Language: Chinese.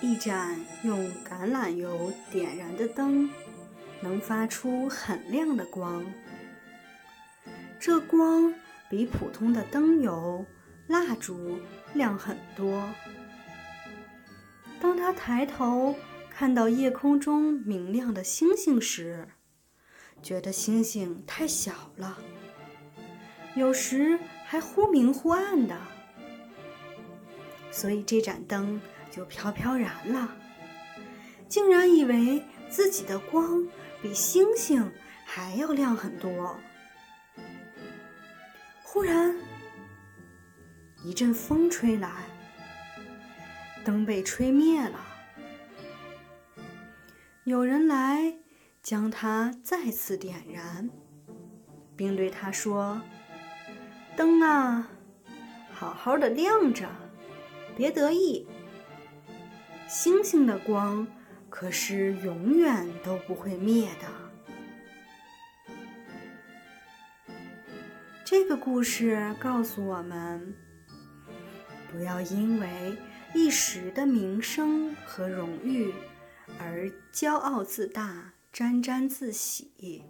一盏用橄榄油点燃的灯，能发出很亮的光。这光比普通的灯油、蜡烛亮很多。当他抬头看到夜空中明亮的星星时，觉得星星太小了，有时还忽明忽暗的，所以这盏灯就飘飘然了，竟然以为自己的光比星星还要亮很多。忽然，一阵风吹来，灯被吹灭了。有人来将它再次点燃，并对他说：“灯啊，好好的亮着，别得意。星星的光可是永远都不会灭的。”这个故事告诉我们：不要因为一时的名声和荣誉而骄傲自大、沾沾自喜。